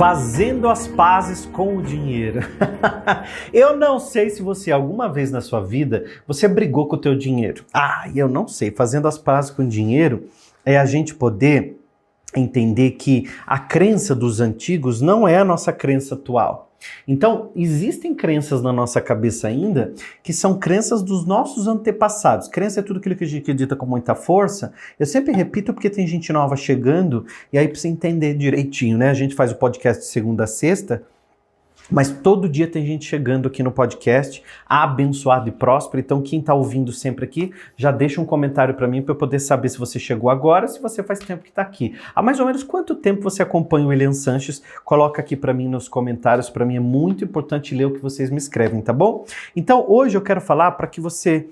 Fazendo as pazes com o dinheiro. eu não sei se você alguma vez na sua vida você brigou com o teu dinheiro. Ah, eu não sei. Fazendo as pazes com o dinheiro é a gente poder entender que a crença dos antigos não é a nossa crença atual. Então, existem crenças na nossa cabeça ainda que são crenças dos nossos antepassados. Crença é tudo aquilo que a gente acredita com muita força. Eu sempre repito porque tem gente nova chegando e aí precisa entender direitinho, né? A gente faz o podcast de segunda a sexta mas todo dia tem gente chegando aqui no podcast, abençoado e próspero. Então, quem está ouvindo sempre aqui, já deixa um comentário para mim para eu poder saber se você chegou agora, se você faz tempo que está aqui. Há mais ou menos quanto tempo você acompanha o Elian Sanches? Coloca aqui para mim nos comentários. Para mim é muito importante ler o que vocês me escrevem, tá bom? Então, hoje eu quero falar para que você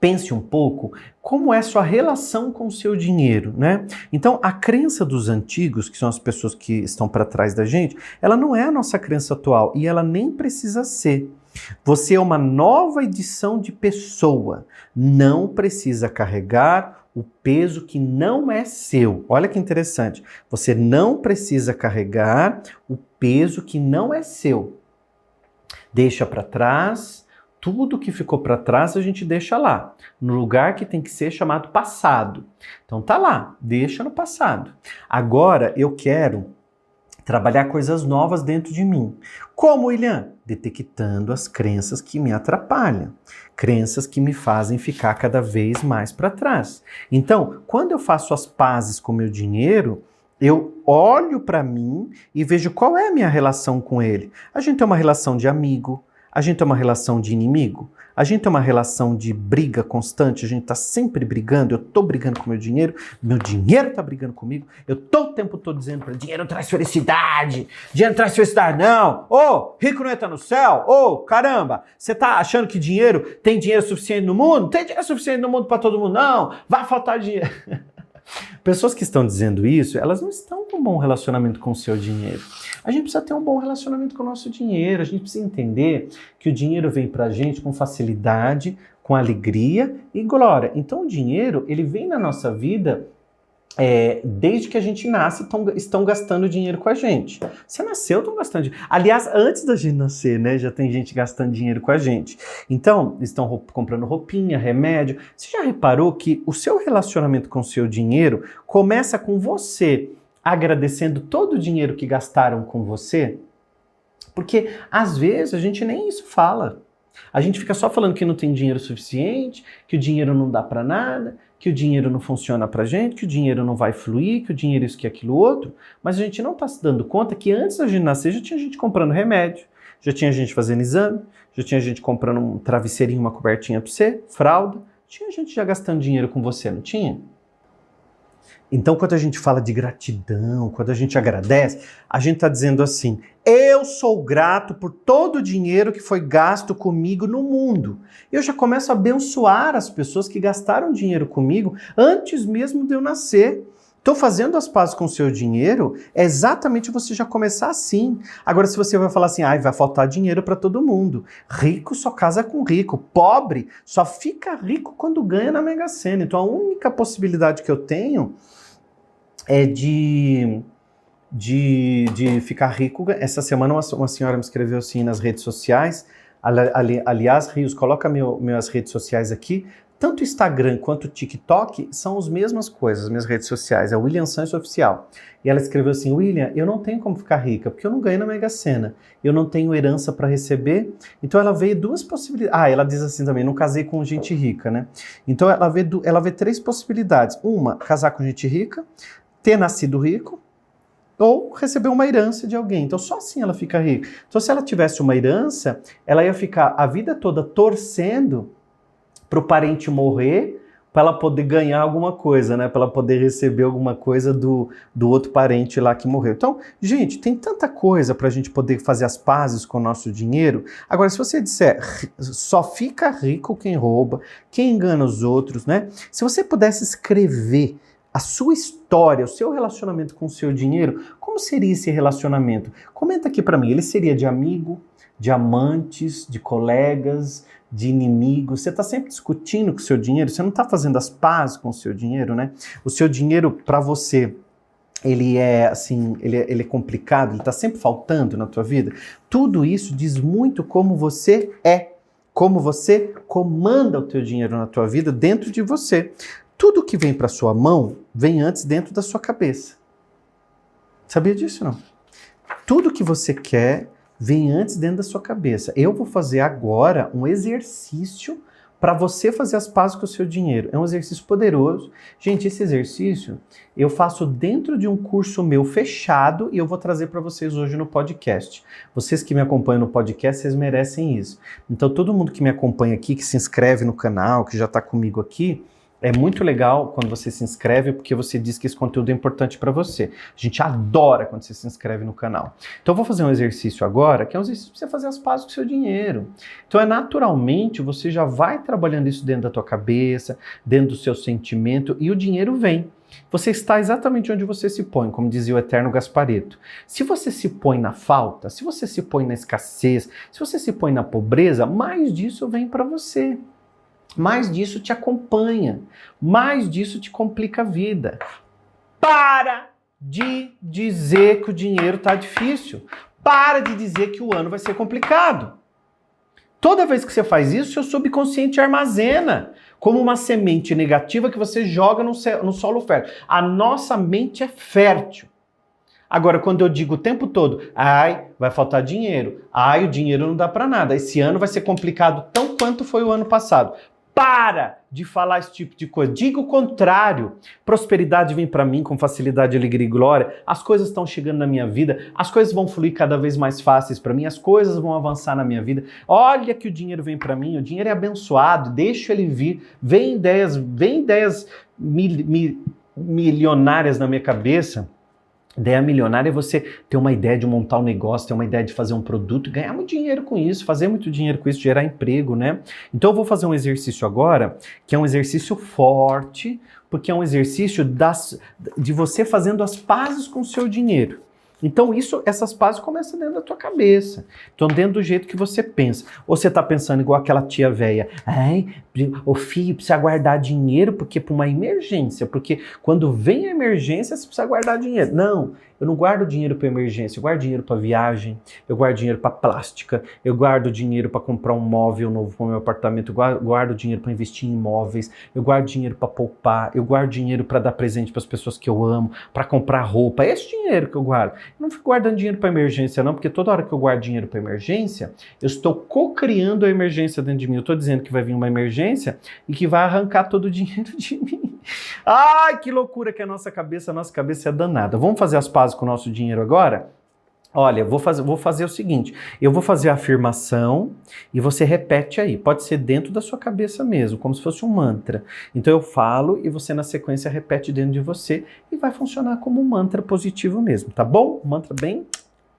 pense um pouco como é sua relação com o seu dinheiro, né? Então, a crença dos antigos, que são as pessoas que estão para trás da gente, ela não é a nossa crença atual e ela nem precisa ser. Você é uma nova edição de pessoa, não precisa carregar o peso que não é seu. Olha que interessante. Você não precisa carregar o peso que não é seu. Deixa para trás tudo que ficou para trás a gente deixa lá, no lugar que tem que ser chamado passado. Então tá lá, deixa no passado. Agora eu quero trabalhar coisas novas dentro de mim. Como, William? Detectando as crenças que me atrapalham, crenças que me fazem ficar cada vez mais para trás. Então, quando eu faço as pazes com meu dinheiro, eu olho para mim e vejo qual é a minha relação com ele. A gente tem uma relação de amigo, a gente tem uma relação de inimigo? A gente tem uma relação de briga constante? A gente está sempre brigando? Eu estou brigando com meu dinheiro? Meu dinheiro está brigando comigo? Eu estou o tempo todo dizendo para dinheiro traz felicidade, dinheiro traz felicidade. Não! Ô, oh, rico não entra no céu? Ô, oh, caramba! Você está achando que dinheiro tem dinheiro suficiente no mundo? Tem dinheiro suficiente no mundo para todo mundo? Não! Vai faltar dinheiro. Pessoas que estão dizendo isso, elas não estão um bom relacionamento com o seu dinheiro. A gente precisa ter um bom relacionamento com o nosso dinheiro, a gente precisa entender que o dinheiro vem para a gente com facilidade, com alegria e glória. Então o dinheiro, ele vem na nossa vida é, desde que a gente nasce, tão, estão gastando dinheiro com a gente. Você nasceu, estão gastando dinheiro. Aliás, antes da gente nascer, né, já tem gente gastando dinheiro com a gente. Então, estão roup comprando roupinha, remédio. Você já reparou que o seu relacionamento com o seu dinheiro começa com você agradecendo todo o dinheiro que gastaram com você? Porque às vezes a gente nem isso fala. A gente fica só falando que não tem dinheiro suficiente, que o dinheiro não dá para nada, que o dinheiro não funciona para gente, que o dinheiro não vai fluir, que o dinheiro isso, que aquilo outro, mas a gente não está se dando conta que antes da gente nascer já tinha gente comprando remédio, já tinha gente fazendo exame, já tinha gente comprando um travesseirinho, uma cobertinha para você, fralda, tinha gente já gastando dinheiro com você, não tinha? Então, quando a gente fala de gratidão, quando a gente agradece, a gente está dizendo assim: eu sou grato por todo o dinheiro que foi gasto comigo no mundo. Eu já começo a abençoar as pessoas que gastaram dinheiro comigo antes mesmo de eu nascer. Estou fazendo as pazes com o seu dinheiro, é exatamente você já começar assim. Agora, se você vai falar assim, ah, vai faltar dinheiro para todo mundo. Rico só casa com rico. Pobre só fica rico quando ganha na Mega Sena. Então, a única possibilidade que eu tenho é de, de, de ficar rico. Essa semana uma, uma senhora me escreveu assim nas redes sociais. Ali, ali, aliás, Rios, coloca meu, minhas redes sociais aqui. Tanto o Instagram quanto o TikTok são as mesmas coisas, as minhas redes sociais. É o William Sanches Oficial. E ela escreveu assim: William, eu não tenho como ficar rica, porque eu não ganho na Mega Sena. Eu não tenho herança para receber. Então ela vê duas possibilidades. Ah, ela diz assim também: não casei com gente rica, né? Então ela vê, ela vê três possibilidades: uma, casar com gente rica ter nascido rico ou receber uma herança de alguém. Então, só assim ela fica rica. Então, se ela tivesse uma herança, ela ia ficar a vida toda torcendo para o parente morrer para ela poder ganhar alguma coisa, né? Para ela poder receber alguma coisa do, do outro parente lá que morreu. Então, gente, tem tanta coisa para a gente poder fazer as pazes com o nosso dinheiro. Agora, se você disser só fica rico quem rouba, quem engana os outros, né? Se você pudesse escrever a sua história, o seu relacionamento com o seu dinheiro, como seria esse relacionamento? Comenta aqui para mim, ele seria de amigo, de amantes, de colegas, de inimigos? Você está sempre discutindo com o seu dinheiro, você não está fazendo as pazes com o seu dinheiro, né? O seu dinheiro, para você ele é assim, ele é, ele é complicado, ele está sempre faltando na tua vida. Tudo isso diz muito como você é, como você comanda o teu dinheiro na tua vida dentro de você. Tudo que vem para sua mão vem antes dentro da sua cabeça. Sabia disso não? Tudo que você quer vem antes dentro da sua cabeça. Eu vou fazer agora um exercício para você fazer as pazes com o seu dinheiro. É um exercício poderoso. Gente, esse exercício eu faço dentro de um curso meu fechado e eu vou trazer para vocês hoje no podcast. Vocês que me acompanham no podcast, vocês merecem isso. Então, todo mundo que me acompanha aqui, que se inscreve no canal, que já está comigo aqui, é muito legal quando você se inscreve porque você diz que esse conteúdo é importante para você. A gente adora quando você se inscreve no canal. Então eu vou fazer um exercício agora, que é um exercício para você fazer as pazes com o seu dinheiro. Então é naturalmente você já vai trabalhando isso dentro da tua cabeça, dentro do seu sentimento e o dinheiro vem. Você está exatamente onde você se põe, como dizia o eterno Gaspareto. Se você se põe na falta, se você se põe na escassez, se você se põe na pobreza, mais disso vem para você mais disso te acompanha, mais disso te complica a vida. Para de dizer que o dinheiro está difícil. Para de dizer que o ano vai ser complicado. Toda vez que você faz isso, seu subconsciente armazena como uma semente negativa que você joga no, no solo fértil. A nossa mente é fértil. Agora, quando eu digo o tempo todo, ai, vai faltar dinheiro, ai, o dinheiro não dá para nada, esse ano vai ser complicado tão quanto foi o ano passado. Para de falar esse tipo de coisa. Diga o contrário. Prosperidade vem para mim com facilidade, alegria e glória. As coisas estão chegando na minha vida. As coisas vão fluir cada vez mais fáceis para mim. As coisas vão avançar na minha vida. Olha que o dinheiro vem para mim. O dinheiro é abençoado. Deixa ele vir. Vem ideias, vem ideias mil, mil, milionárias na minha cabeça Ideia milionária é você ter uma ideia de montar um negócio, ter uma ideia de fazer um produto, ganhar muito dinheiro com isso, fazer muito dinheiro com isso, gerar emprego, né? Então eu vou fazer um exercício agora, que é um exercício forte, porque é um exercício das, de você fazendo as pazes com o seu dinheiro. Então, isso, essas pazes começam dentro da tua cabeça. Então, dentro do jeito que você pensa. Ou você está pensando igual aquela tia velha, ai, o filho precisa guardar dinheiro porque para uma emergência, porque quando vem a emergência você precisa guardar dinheiro. Não, eu não guardo dinheiro para emergência, eu guardo dinheiro para viagem, eu guardo dinheiro para plástica, eu guardo dinheiro para comprar um móvel novo para o meu apartamento, eu guardo dinheiro para investir em imóveis, eu guardo dinheiro para poupar, eu guardo dinheiro para dar presente para as pessoas que eu amo, para comprar roupa. É esse dinheiro que eu guardo. Não fico guardando dinheiro para emergência não, porque toda hora que eu guardo dinheiro para emergência, eu estou co-criando a emergência dentro de mim. Eu estou dizendo que vai vir uma emergência e que vai arrancar todo o dinheiro de mim. Ai, que loucura que é a nossa cabeça, a nossa cabeça é danada. Vamos fazer as pazes com o nosso dinheiro agora? Olha, vou fazer, vou fazer o seguinte: eu vou fazer a afirmação e você repete aí. Pode ser dentro da sua cabeça mesmo, como se fosse um mantra. Então eu falo e você na sequência repete dentro de você e vai funcionar como um mantra positivo mesmo, tá bom? mantra bem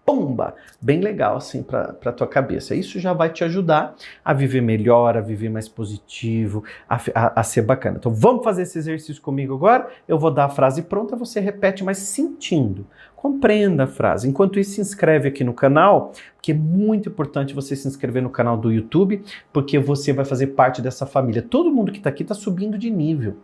pomba, bem legal assim para a tua cabeça. Isso já vai te ajudar a viver melhor, a viver mais positivo, a, a, a, ser bacana. Então vamos fazer esse exercício comigo agora. Eu vou dar a frase pronta, você repete, mas sentindo. Compreenda a frase. Enquanto isso, se inscreve aqui no canal, que é muito importante você se inscrever no canal do YouTube, porque você vai fazer parte dessa família. Todo mundo que está aqui está subindo de nível.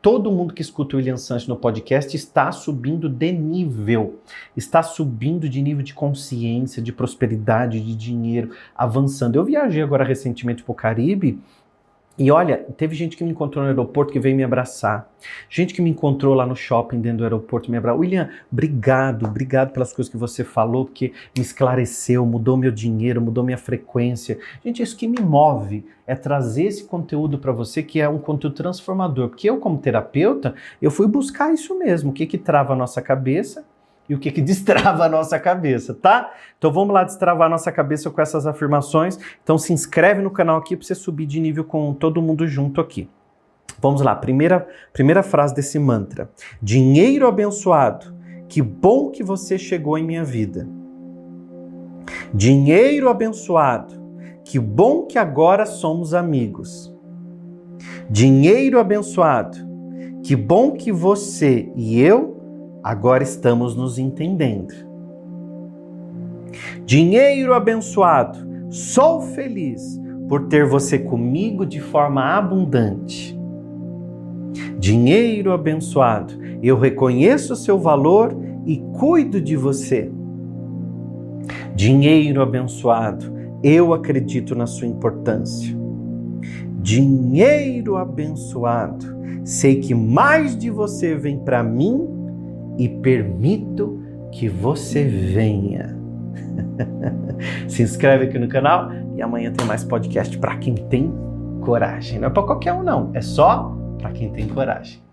Todo mundo que escuta o William Sanches no podcast está subindo de nível, está subindo de nível de consciência, de prosperidade, de dinheiro, avançando. Eu viajei agora recentemente para o Caribe e olha, teve gente que me encontrou no aeroporto que veio me abraçar. Gente que me encontrou lá no shopping dentro do aeroporto me abraçar. William, obrigado, obrigado pelas coisas que você falou, porque me esclareceu, mudou meu dinheiro, mudou minha frequência. Gente, isso que me move é trazer esse conteúdo para você, que é um conteúdo transformador. Porque eu, como terapeuta, eu fui buscar isso mesmo. O que que trava a nossa cabeça e o que, que destrava a nossa cabeça, tá? Então vamos lá destravar a nossa cabeça com essas afirmações. Então se inscreve no canal aqui para você subir de nível com todo mundo junto aqui. Vamos lá, primeira, primeira frase desse mantra. Dinheiro abençoado, que bom que você chegou em minha vida. Dinheiro abençoado, que bom que agora somos amigos. Dinheiro abençoado, que bom que você e eu Agora estamos nos entendendo. Dinheiro abençoado, sou feliz por ter você comigo de forma abundante. Dinheiro abençoado, Eu reconheço o seu valor e cuido de você. Dinheiro abençoado, eu acredito na sua importância. Dinheiro abençoado, sei que mais de você vem para mim e permito que você venha. Se inscreve aqui no canal e amanhã tem mais podcast para quem tem coragem. Não é para qualquer um não, é só para quem tem coragem.